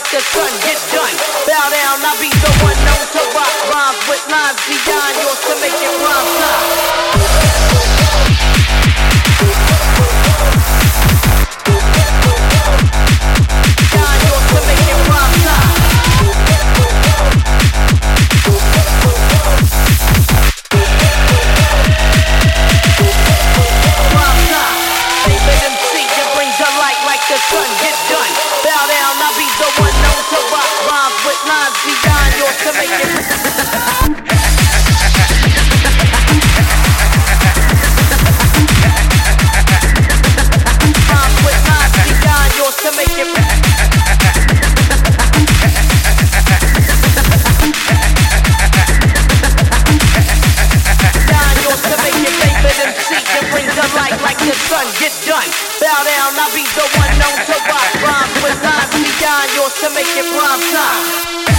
like the sun. Get done. Bow down. I'll be the one known to rock rhymes with lines beyond yours to make it rhyme time. Beyond yours to make it rhyme the sun, get done. Done. Bow down, I'll be the one known to rock rhymes with lines beyond yours to make it prime time.